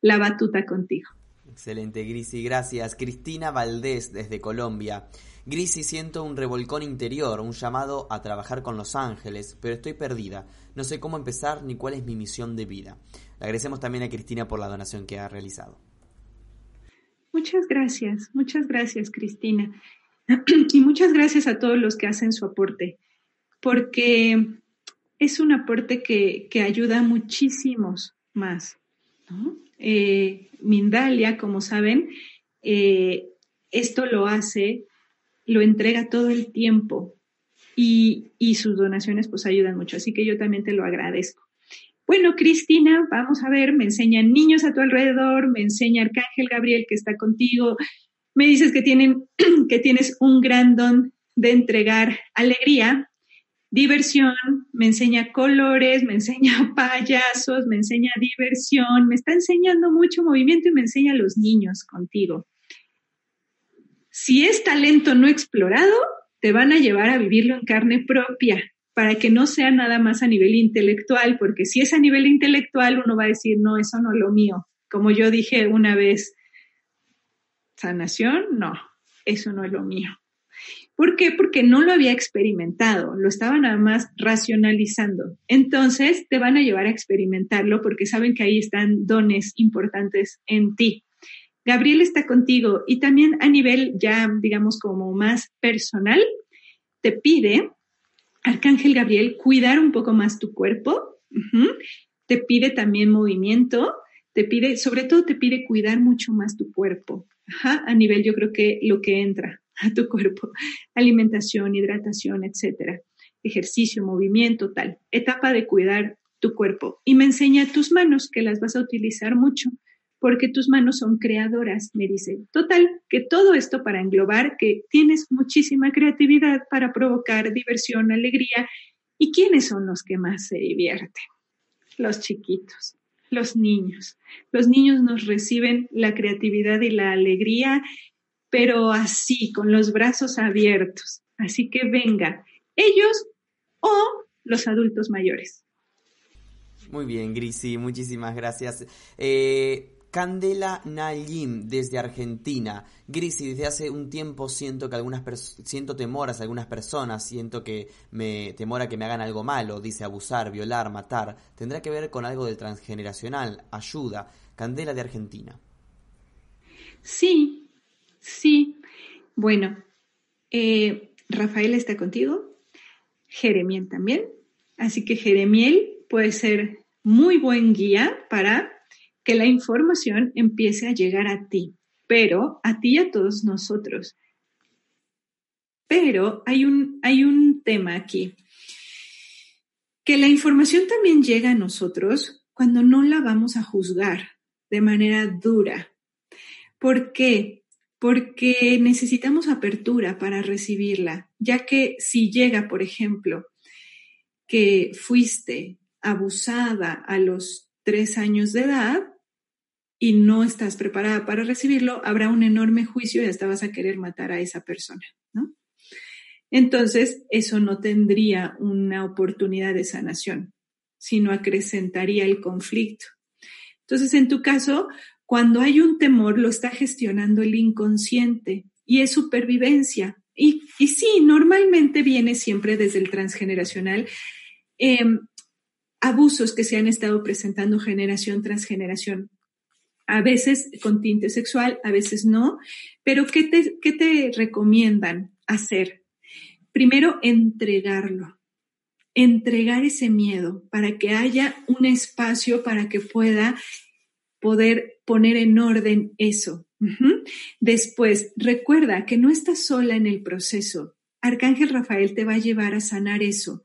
la batuta contigo. Excelente, Grisi, gracias. Cristina Valdés desde Colombia. Grisi, siento un revolcón interior, un llamado a trabajar con los ángeles, pero estoy perdida. No sé cómo empezar ni cuál es mi misión de vida. Le agradecemos también a Cristina por la donación que ha realizado. Muchas gracias, muchas gracias, Cristina. Y muchas gracias a todos los que hacen su aporte, porque es un aporte que, ayuda a muchísimos más. Eh, Mindalia, como saben, eh, esto lo hace lo entrega todo el tiempo y, sus donaciones pues ayudan mucho. Así que yo también te lo agradezco. Bueno, Cristina, vamos a ver, me enseñan niños a tu alrededor, me enseña Arcángel Gabriel que está contigo, me dices que, tienen, que tienes un gran don de entregar alegría, diversión, me enseña colores, me enseña payasos, me enseña diversión, me está enseñando mucho movimiento y me enseña a los niños contigo. Si es talento no explorado, te van a llevar a vivirlo en carne propia para que no sea nada más a nivel intelectual, porque si es a nivel intelectual uno va a decir, no, eso no es lo mío. Como yo dije una vez, sanación, no, eso no es lo mío. ¿Por qué? Porque no lo había experimentado, lo estaba nada más racionalizando. Entonces te van a llevar a experimentarlo porque saben que ahí están dones importantes en ti. Gabriel está contigo y también a nivel ya, digamos, como más personal, te pide, Arcángel Gabriel, cuidar un poco más tu cuerpo, te pide también movimiento, te pide, sobre todo te pide cuidar mucho más tu cuerpo, a nivel yo creo que lo que entra a tu cuerpo, alimentación, hidratación, etcétera, ejercicio, movimiento, tal, etapa de cuidar tu cuerpo. Y me enseña tus manos, que las vas a utilizar mucho porque tus manos son creadoras, me dice. Total, que todo esto para englobar que tienes muchísima creatividad para provocar diversión, alegría. ¿Y quiénes son los que más se divierten? Los chiquitos, los niños. Los niños nos reciben la creatividad y la alegría, pero así, con los brazos abiertos. Así que venga, ellos o los adultos mayores. Muy bien, Grisi, muchísimas gracias. Eh, Candela Nayim desde Argentina. Grisi, desde hace un tiempo siento que algunas siento temor hacia algunas personas, siento que me temor a que me hagan algo malo, dice abusar, violar, matar. ¿Tendrá que ver con algo del transgeneracional? Ayuda. Candela de Argentina. Sí, sí. Bueno, eh, Rafael está contigo, Jeremiel también. Así que Jeremiel puede ser muy buen guía para que la información empiece a llegar a ti, pero a ti y a todos nosotros. Pero hay un, hay un tema aquí, que la información también llega a nosotros cuando no la vamos a juzgar de manera dura. ¿Por qué? Porque necesitamos apertura para recibirla, ya que si llega, por ejemplo, que fuiste abusada a los tres años de edad y no estás preparada para recibirlo, habrá un enorme juicio y hasta vas a querer matar a esa persona, ¿no? Entonces, eso no tendría una oportunidad de sanación, sino acrecentaría el conflicto. Entonces, en tu caso, cuando hay un temor, lo está gestionando el inconsciente y es supervivencia. Y, sí, normalmente viene siempre desde el transgeneracional. Em, abusos que se han estado presentando generación tras generación. A veces con tinte sexual, a veces no. Pero ¿qué te, qué te recomiendan hacer? Primero, entregarlo. Entregar ese miedo para que haya un espacio para que pueda poder poner en orden eso. Después, recuerda que no estás sola en el proceso. Arcángel Rafael te va a llevar a sanar eso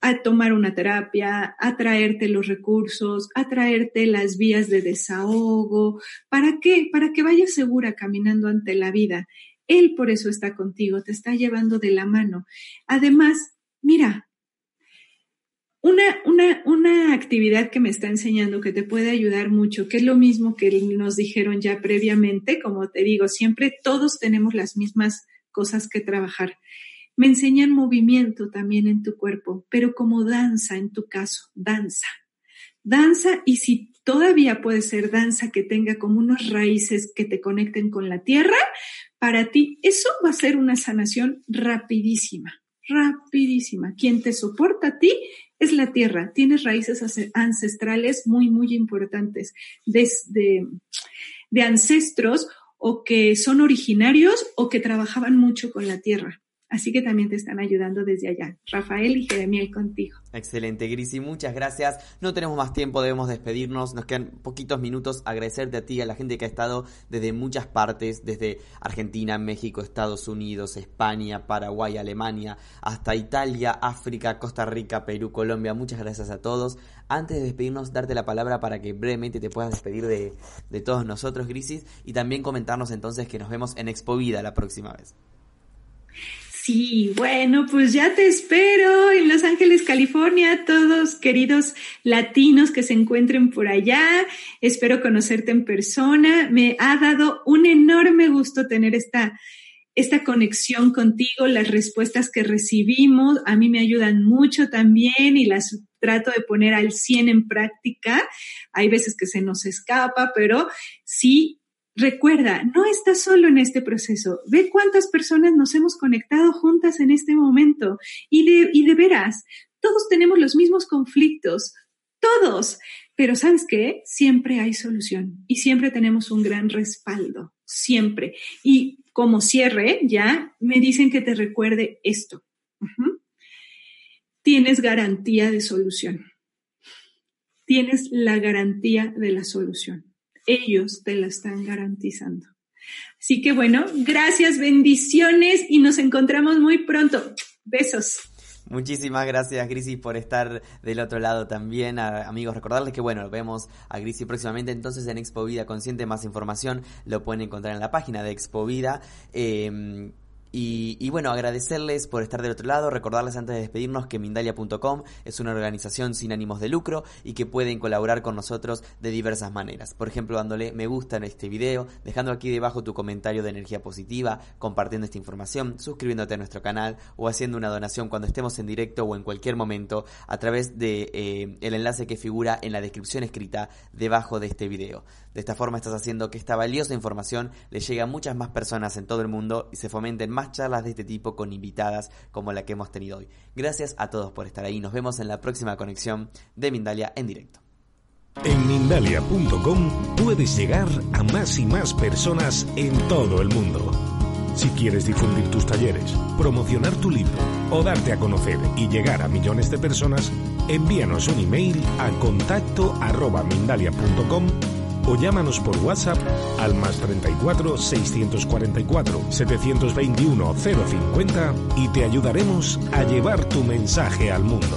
a tomar una terapia, a traerte los recursos, a traerte las vías de desahogo. ¿Para qué? Para que vayas segura caminando ante la vida. Él por eso está contigo, te está llevando de la mano. Además, mira, una, una, una actividad que me está enseñando que te puede ayudar mucho, que es lo mismo que nos dijeron ya previamente, como te digo, siempre todos tenemos las mismas cosas que trabajar. Me enseñan movimiento también en tu cuerpo, pero como danza en tu caso, danza. Danza y si todavía puede ser danza que tenga como unas raíces que te conecten con la tierra, para ti eso va a ser una sanación rapidísima, rapidísima. Quien te soporta a ti es la tierra. Tienes raíces ancestrales muy, muy importantes desde de ancestros o que son originarios o que trabajaban mucho con la tierra. Así que también te están ayudando desde allá. Rafael y Jeremiel contigo. Excelente, Grisi, muchas gracias. No tenemos más tiempo, debemos despedirnos. Nos quedan poquitos minutos. Agradecerte a ti, a la gente que ha estado desde muchas partes, desde Argentina, México, Estados Unidos, España, Paraguay, Alemania, hasta Italia, África, Costa Rica, Perú, Colombia. Muchas gracias a todos. Antes de despedirnos, darte la palabra para que brevemente te puedas despedir de, de todos nosotros, Grisis, y también comentarnos entonces que nos vemos en Expo Vida la próxima vez. Sí, bueno, pues ya te espero en Los Ángeles, California, todos queridos latinos que se encuentren por allá. Espero conocerte en persona. Me ha dado un enorme gusto tener esta, esta conexión contigo, las respuestas que recibimos a mí me ayudan mucho también y las trato de poner al 100 en práctica. Hay veces que se nos escapa, pero sí Recuerda, no estás solo en este proceso. Ve cuántas personas nos hemos conectado juntas en este momento. Y de, veras, todos tenemos los mismos conflictos. Todos. Pero ¿sabes qué? Siempre hay solución y siempre tenemos un gran respaldo. Siempre. Y como cierre, ya me dicen que te recuerde esto. Tienes garantía de solución. Tienes la garantía de la solución ellos te la están garantizando. Así que bueno, gracias, bendiciones y nos encontramos muy pronto. Besos. Muchísimas gracias, Grisi, por estar del otro lado también. amigos, recordarles que, bueno, vemos a Grisi próximamente entonces en Expo Vida Consciente. Más información lo pueden encontrar en la página de Expo Vida. Eh, y, bueno, agradecerles por estar del otro lado, recordarles antes de despedirnos que Mindalia.com es una organización sin ánimos de lucro y que pueden colaborar con nosotros de diversas maneras. Por ejemplo, dándole me gusta en este video, dejando aquí debajo tu comentario de energía positiva, compartiendo esta información, suscribiéndote a nuestro canal o haciendo una donación cuando estemos en directo o en cualquier momento a través de eh, enlace que figura en la descripción escrita debajo de este video. De esta forma estás haciendo que esta valiosa información le llegue a muchas más personas en todo el mundo y se fomenten charlas de este tipo con invitadas como la que hemos tenido hoy. Gracias a todos por estar ahí. Nos vemos en la próxima conexión de Mindalia en directo. En Mindalia.com puedes llegar a más y más personas en todo el mundo. Si quieres difundir tus talleres, promocionar tu libro o darte a conocer y llegar a millones de personas, envíanos un email a contacto arroba o llámanos por WhatsApp al más 34 644 721 050 y te ayudaremos a llevar tu mensaje al mundo.